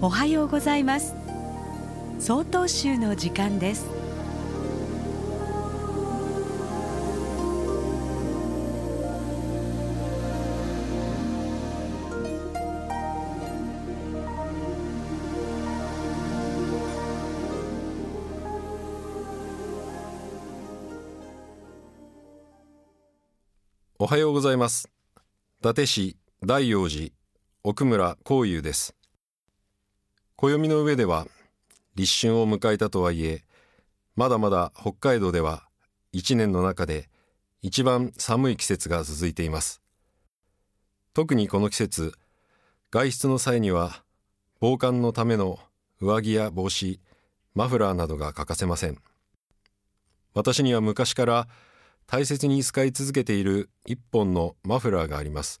おはようございます。総統集の時間です。おはようございます。伊達市大陽寺奥村光雄です。暦の上では立春を迎えたとはいえまだまだ北海道では一年の中で一番寒い季節が続いています。特にこの季節外出の際には防寒のための上着や帽子マフラーなどが欠かせません。私には昔から大切に使い続けている一本のマフラーがあります。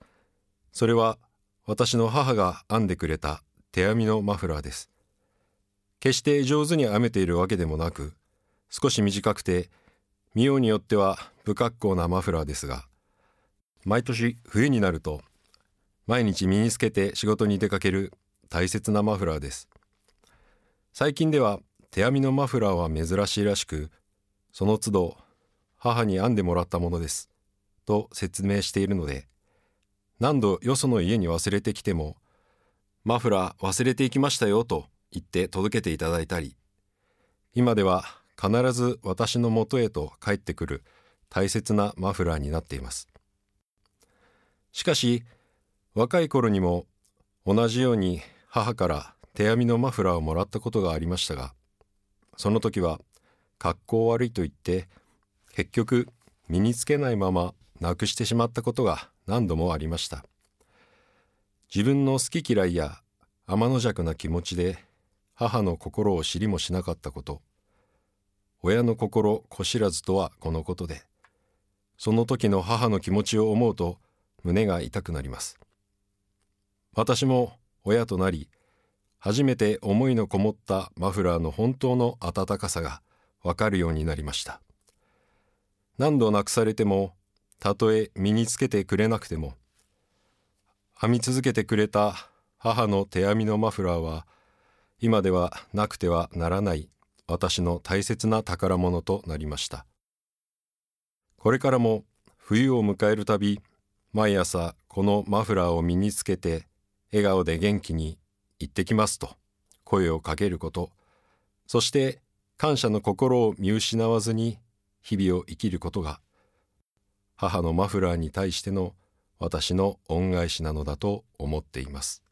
それは私の母が編んでくれた手編みのマフラーです。決して上手に編めているわけでもなく、少し短くて、見ようによっては不格好なマフラーですが、毎年冬になると、毎日身につけて仕事に出かける大切なマフラーです。最近では手編みのマフラーは珍しいらしく、その都度母に編んでもらったものです。と説明しているので、何度よその家に忘れてきても、マフラー忘れていきましたよと言って届けていただいたり、今では必ず私のもとへと帰ってくる大切なマフラーになっています。しかし、若い頃にも同じように母から手編みのマフラーをもらったことがありましたが、その時は格好悪いと言って結局身につけないままなくしてしまったことが何度もありました自分の好き嫌いや天の弱な気持ちで母の心を知りもしなかったこと親の心子知らずとはこのことでその時の母の気持ちを思うと胸が痛くなります。私も親となり初めて思いのこもったマフラーの本当の温かさがわかるようになりました。何度なくされてもたとえ身につけてくれなくても編み続けてくれた母の手編みのマフラーは今ではなくてはならない私の大切な宝物となりました。これからも冬を迎えるたび毎朝このマフラーを身につけて笑顔で元気に行ってきますと声をかけることそして感謝の心を見失わずに日々を生きることが母のマフラーに対しての私の恩返しなのだと思っています。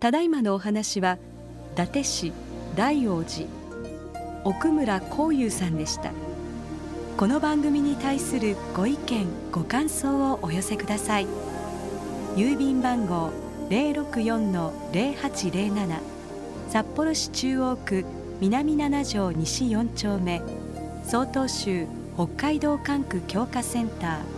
ただいまのお話は伊達市大王寺奥村光雄さんでした。この番組に対するご意見ご感想をお寄せください。郵便番号064-0807札幌市中央区南7条西4丁目。曹洞州北海道管区強化センター。